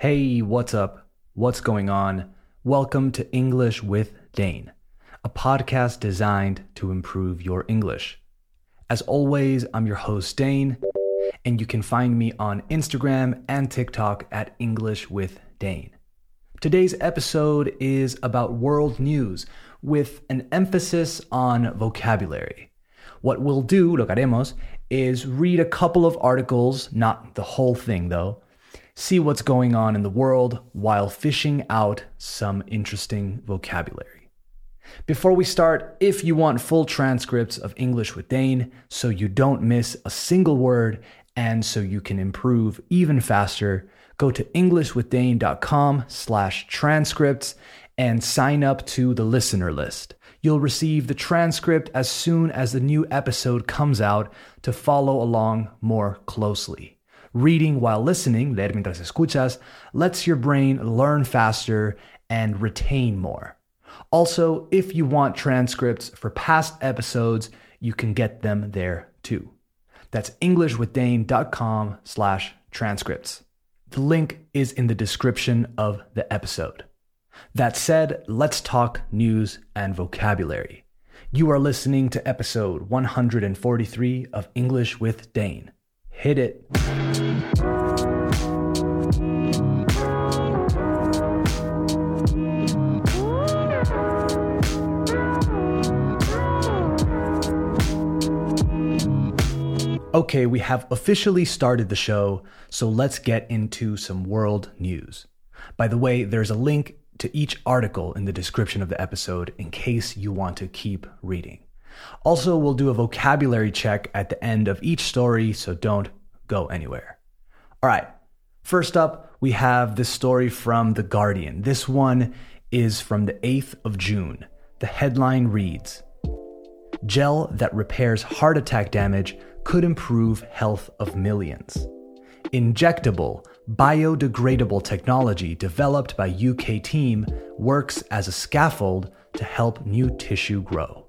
Hey, what's up? What's going on? Welcome to English with Dane, a podcast designed to improve your English. As always, I'm your host, Dane, and you can find me on Instagram and TikTok at English with Dane. Today's episode is about world news with an emphasis on vocabulary. What we'll do, lo que haremos, is read a couple of articles, not the whole thing though, see what's going on in the world while fishing out some interesting vocabulary. Before we start, if you want full transcripts of English with Dane so you don't miss a single word and so you can improve even faster, go to englishwithdane.com slash transcripts and sign up to the listener list. You'll receive the transcript as soon as the new episode comes out to follow along more closely. Reading while listening, leer mientras escuchas, lets your brain learn faster and retain more. Also, if you want transcripts for past episodes, you can get them there too. That's englishwithdane.com slash transcripts. The link is in the description of the episode. That said, let's talk news and vocabulary. You are listening to episode 143 of English with Dane. Hit it. Okay, we have officially started the show, so let's get into some world news. By the way, there's a link to each article in the description of the episode in case you want to keep reading. Also, we'll do a vocabulary check at the end of each story, so don't go anywhere. All right, first up, we have this story from The Guardian. This one is from the 8th of June. The headline reads Gel that repairs heart attack damage could improve health of millions. Injectable, biodegradable technology developed by UK team works as a scaffold to help new tissue grow.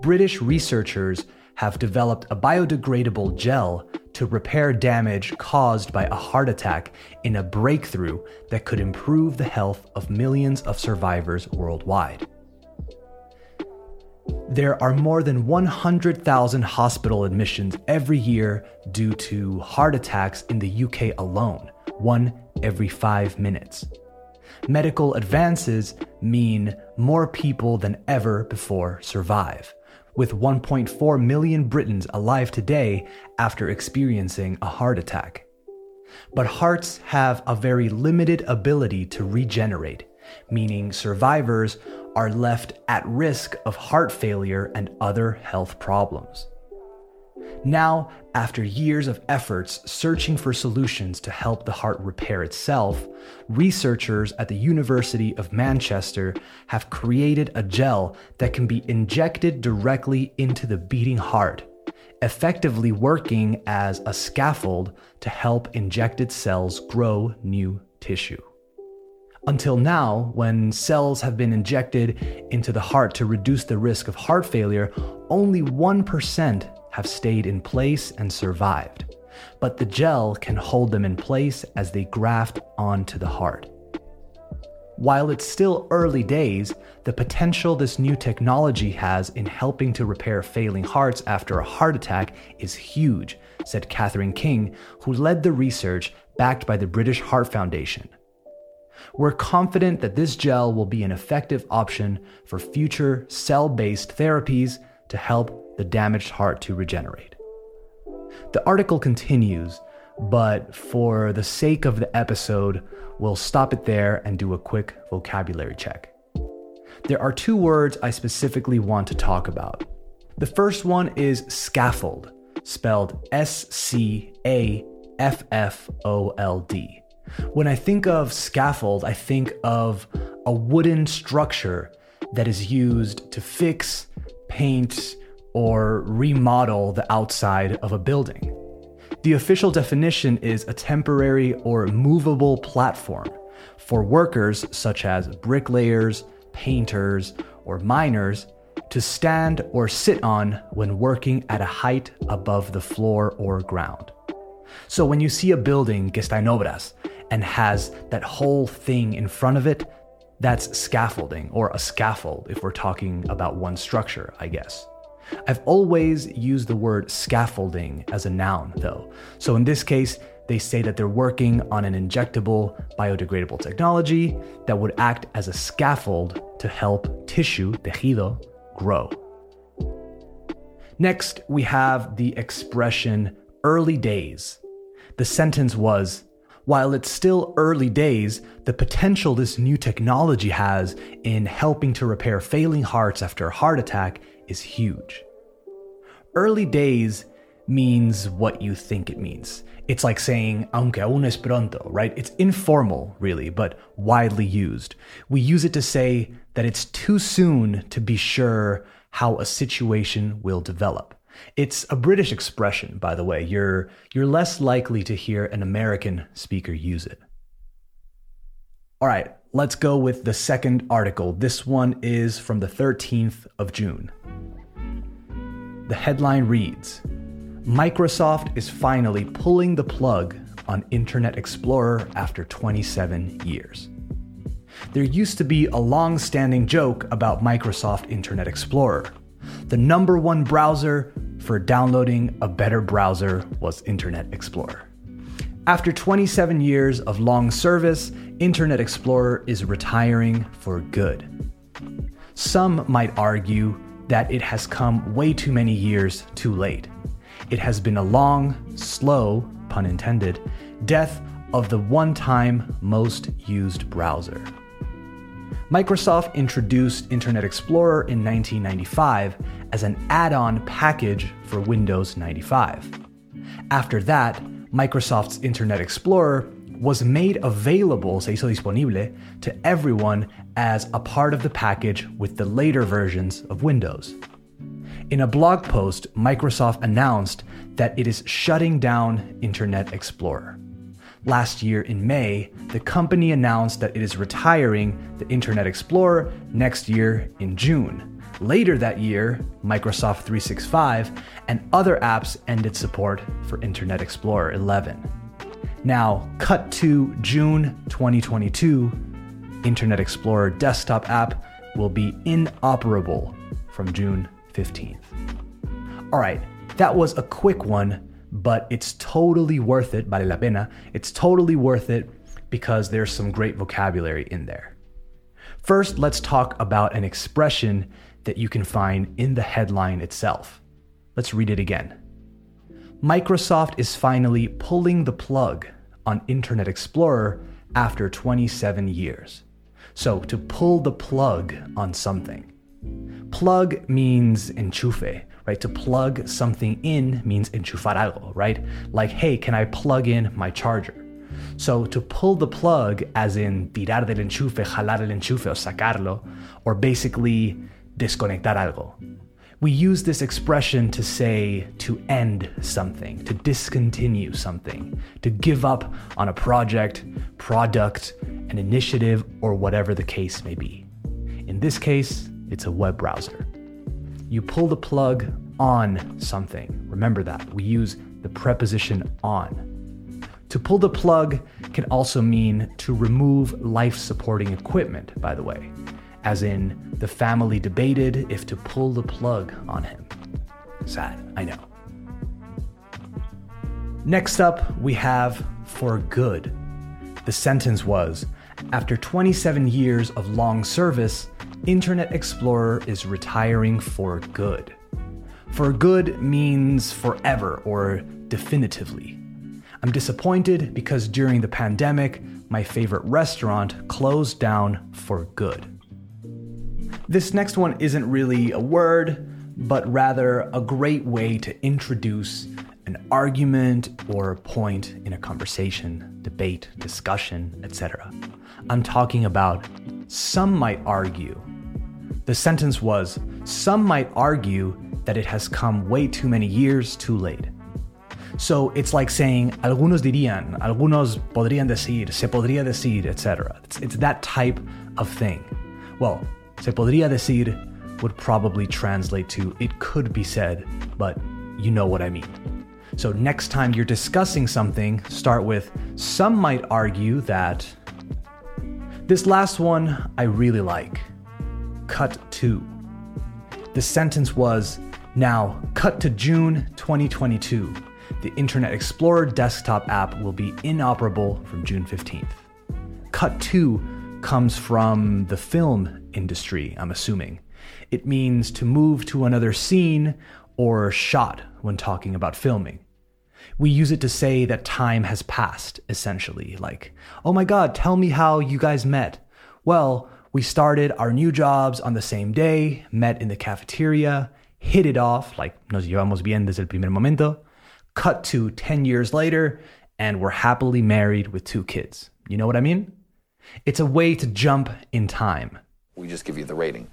British researchers have developed a biodegradable gel to repair damage caused by a heart attack in a breakthrough that could improve the health of millions of survivors worldwide. There are more than 100,000 hospital admissions every year due to heart attacks in the UK alone, one every five minutes. Medical advances mean more people than ever before survive, with 1.4 million Britons alive today after experiencing a heart attack. But hearts have a very limited ability to regenerate, meaning survivors are left at risk of heart failure and other health problems. Now, after years of efforts searching for solutions to help the heart repair itself, researchers at the University of Manchester have created a gel that can be injected directly into the beating heart, effectively working as a scaffold to help injected cells grow new tissue. Until now, when cells have been injected into the heart to reduce the risk of heart failure, only 1% have stayed in place and survived. But the gel can hold them in place as they graft onto the heart. While it's still early days, the potential this new technology has in helping to repair failing hearts after a heart attack is huge, said Catherine King, who led the research backed by the British Heart Foundation. We're confident that this gel will be an effective option for future cell based therapies to help the damaged heart to regenerate. The article continues, but for the sake of the episode, we'll stop it there and do a quick vocabulary check. There are two words I specifically want to talk about. The first one is scaffold, spelled S C A F F O L D. When I think of scaffold, I think of a wooden structure that is used to fix, paint, or remodel the outside of a building. The official definition is a temporary or movable platform for workers such as bricklayers, painters, or miners to stand or sit on when working at a height above the floor or ground. So when you see a building que está and has that whole thing in front of it, that's scaffolding, or a scaffold if we're talking about one structure, I guess. I've always used the word scaffolding as a noun, though. So in this case, they say that they're working on an injectable biodegradable technology that would act as a scaffold to help tissue, tejido, grow. Next, we have the expression early days. The sentence was While it's still early days, the potential this new technology has in helping to repair failing hearts after a heart attack is huge. Early days means what you think it means. It's like saying, aunque aún es pronto, right? It's informal, really, but widely used. We use it to say that it's too soon to be sure how a situation will develop. It's a British expression, by the way. You're, you're less likely to hear an American speaker use it. All right, let's go with the second article. This one is from the 13th of June. The headline reads Microsoft is finally pulling the plug on Internet Explorer after 27 years. There used to be a long standing joke about Microsoft Internet Explorer. The number one browser for downloading a better browser was Internet Explorer. After 27 years of long service, Internet Explorer is retiring for good. Some might argue that it has come way too many years too late. It has been a long, slow, pun intended, death of the one time most used browser. Microsoft introduced Internet Explorer in 1995 as an add on package for Windows 95. After that, Microsoft's Internet Explorer was made available, se hizo disponible, to everyone as a part of the package with the later versions of Windows. In a blog post, Microsoft announced that it is shutting down Internet Explorer. Last year in May, the company announced that it is retiring the Internet Explorer next year in June. Later that year, Microsoft 365 and other apps ended support for Internet Explorer 11. Now, cut to June 2022, Internet Explorer desktop app will be inoperable from June 15th. All right, that was a quick one, but it's totally worth it, vale la pena. It's totally worth it because there's some great vocabulary in there. First, let's talk about an expression that you can find in the headline itself. Let's read it again. Microsoft is finally pulling the plug on Internet Explorer after 27 years. So, to pull the plug on something. Plug means enchufe, right? To plug something in means enchufar algo, right? Like, hey, can I plug in my charger? So to pull the plug, as in tirar del enchufe, jalar el enchufe o sacarlo, or basically desconectar algo. We use this expression to say to end something, to discontinue something, to give up on a project, product, an initiative, or whatever the case may be. In this case, it's a web browser. You pull the plug on something. Remember that. We use the preposition on. To pull the plug can also mean to remove life supporting equipment, by the way, as in the family debated if to pull the plug on him. Sad, I know. Next up, we have for good. The sentence was After 27 years of long service, Internet Explorer is retiring for good. For good means forever or definitively. I'm disappointed because during the pandemic, my favorite restaurant closed down for good. This next one isn't really a word, but rather a great way to introduce an argument or a point in a conversation, debate, discussion, etc. I'm talking about some might argue. The sentence was Some might argue that it has come way too many years too late. So it's like saying, algunos dirían, algunos podrían decir, se podría decir, etc. It's, it's that type of thing. Well, se podría decir would probably translate to it could be said, but you know what I mean. So next time you're discussing something, start with some might argue that. This last one I really like. Cut to. The sentence was now cut to June 2022. The Internet Explorer desktop app will be inoperable from June 15th. Cut to comes from the film industry, I'm assuming. It means to move to another scene or shot when talking about filming. We use it to say that time has passed, essentially. Like, oh my god, tell me how you guys met. Well, we started our new jobs on the same day, met in the cafeteria, hit it off, like nos llevamos bien desde el primer momento. Cut to 10 years later, and we're happily married with two kids. You know what I mean? It's a way to jump in time. We just give you the rating.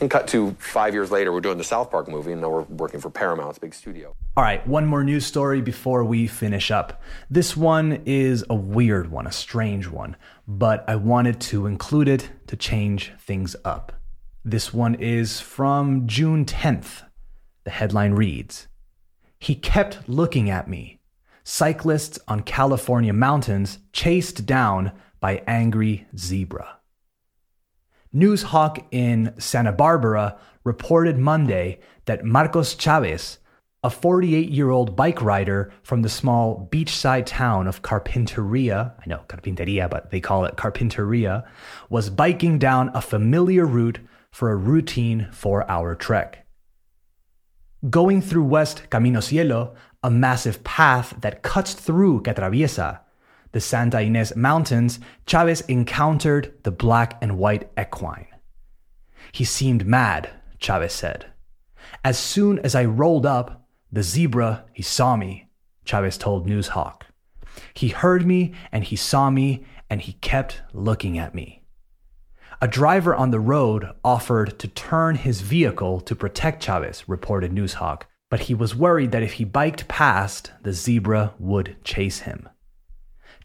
And cut to five years later, we're doing the South Park movie, and now we're working for Paramount's big studio. All right, one more news story before we finish up. This one is a weird one, a strange one, but I wanted to include it to change things up. This one is from June 10th. The headline reads He kept looking at me. Cyclists on California mountains chased down by angry zebra. Noozhawk in Santa Barbara reported Monday that Marcos Chavez, a 48 year old bike rider from the small beachside town of Carpinteria, I know Carpinteria, but they call it Carpinteria, was biking down a familiar route for a routine four hour trek. Going through West Camino Cielo, a massive path that cuts through que atraviesa the Santa Ynez Mountains, Chavez encountered the black and white equine. He seemed mad, Chavez said. As soon as I rolled up, the zebra, he saw me, Chavez told Noozhawk. He heard me and he saw me and he kept looking at me. A driver on the road offered to turn his vehicle to protect Chavez, reported Noozhawk, but he was worried that if he biked past, the zebra would chase him.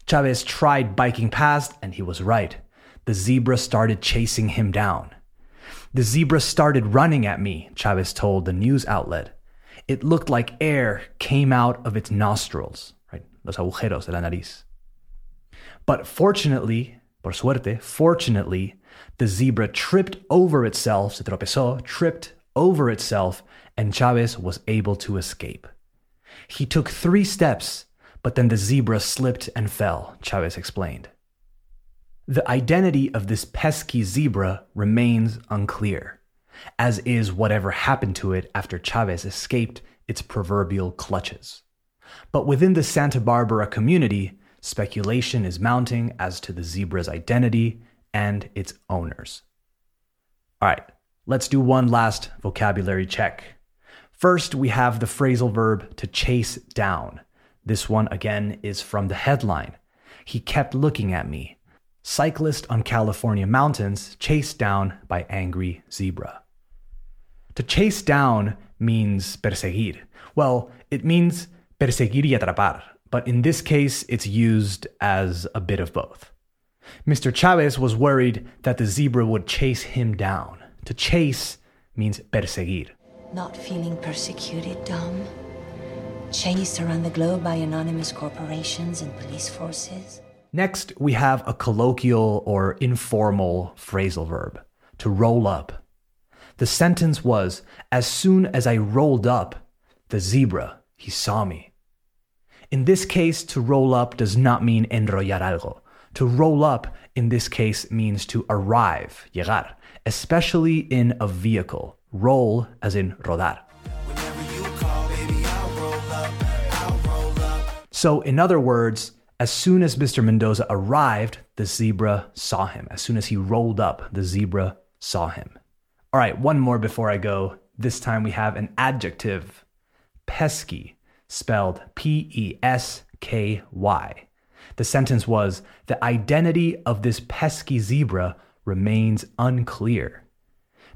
Chavez tried biking past, and he was right. The zebra started chasing him down. The zebra started running at me, Chavez told the news outlet. It looked like air came out of its nostrils, right? Los agujeros de la nariz. But fortunately, por suerte, fortunately, the zebra tripped over itself, se tropezó, tripped over itself, and Chavez was able to escape. He took three steps but then the zebra slipped and fell, Chavez explained. The identity of this pesky zebra remains unclear, as is whatever happened to it after Chavez escaped its proverbial clutches. But within the Santa Barbara community, speculation is mounting as to the zebra's identity and its owners. All right, let's do one last vocabulary check. First, we have the phrasal verb to chase down. This one again is from the headline. He kept looking at me. Cyclist on California mountains chased down by angry zebra. To chase down means perseguir. Well, it means perseguir y atrapar, but in this case, it's used as a bit of both. Mr. Chavez was worried that the zebra would chase him down. To chase means perseguir. Not feeling persecuted, Dom? Chased around the globe by anonymous corporations and police forces. Next, we have a colloquial or informal phrasal verb to roll up. The sentence was As soon as I rolled up, the zebra, he saw me. In this case, to roll up does not mean enrollar algo. To roll up in this case means to arrive, llegar, especially in a vehicle. Roll as in rodar. So, in other words, as soon as Mr. Mendoza arrived, the zebra saw him. As soon as he rolled up, the zebra saw him. All right, one more before I go. This time we have an adjective pesky, spelled P E S K Y. The sentence was The identity of this pesky zebra remains unclear.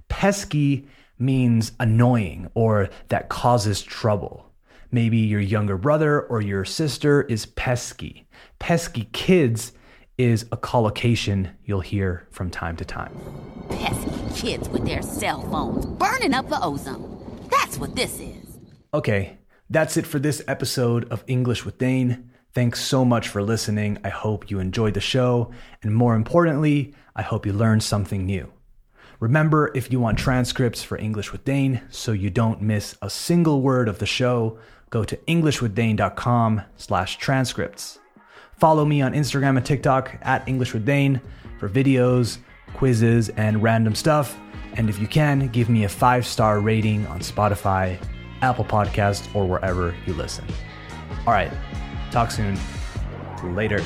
Pesky means annoying or that causes trouble. Maybe your younger brother or your sister is pesky. Pesky kids is a collocation you'll hear from time to time. Pesky kids with their cell phones burning up the ozone. That's what this is. Okay, That's it for this episode of English with Dane. Thanks so much for listening. I hope you enjoyed the show. And more importantly, I hope you learned something new. Remember, if you want transcripts for English with Dane so you don't miss a single word of the show, go to englishwithdane.com slash transcripts. Follow me on Instagram and TikTok at English with Dane for videos, quizzes, and random stuff. And if you can, give me a five star rating on Spotify, Apple Podcasts, or wherever you listen. All right, talk soon. Later.